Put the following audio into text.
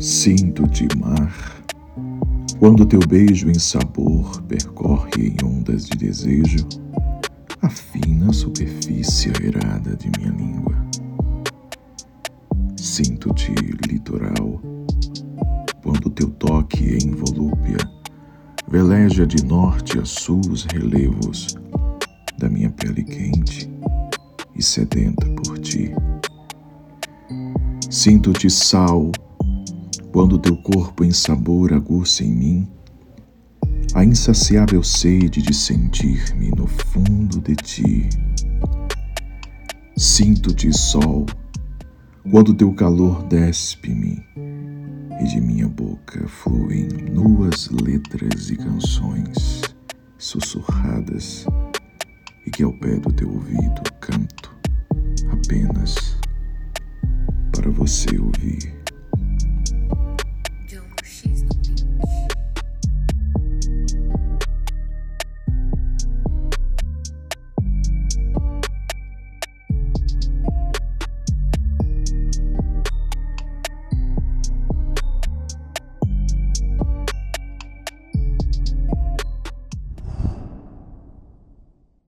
Sinto-te mar, quando teu beijo em sabor percorre em ondas de desejo a fina superfície aerada de minha língua. Sinto-te litoral, quando teu toque em volúpia veleja de norte a sul os relevos da minha pele quente e sedenta por ti. Sinto-te sal, quando teu corpo em sabor aguça em mim a insaciável sede de sentir-me no fundo de ti. Sinto-te sol, quando teu calor despe-me e de minha boca fluem nuas letras e canções sussurradas e que ao pé do teu ouvido canto apenas para você ouvir.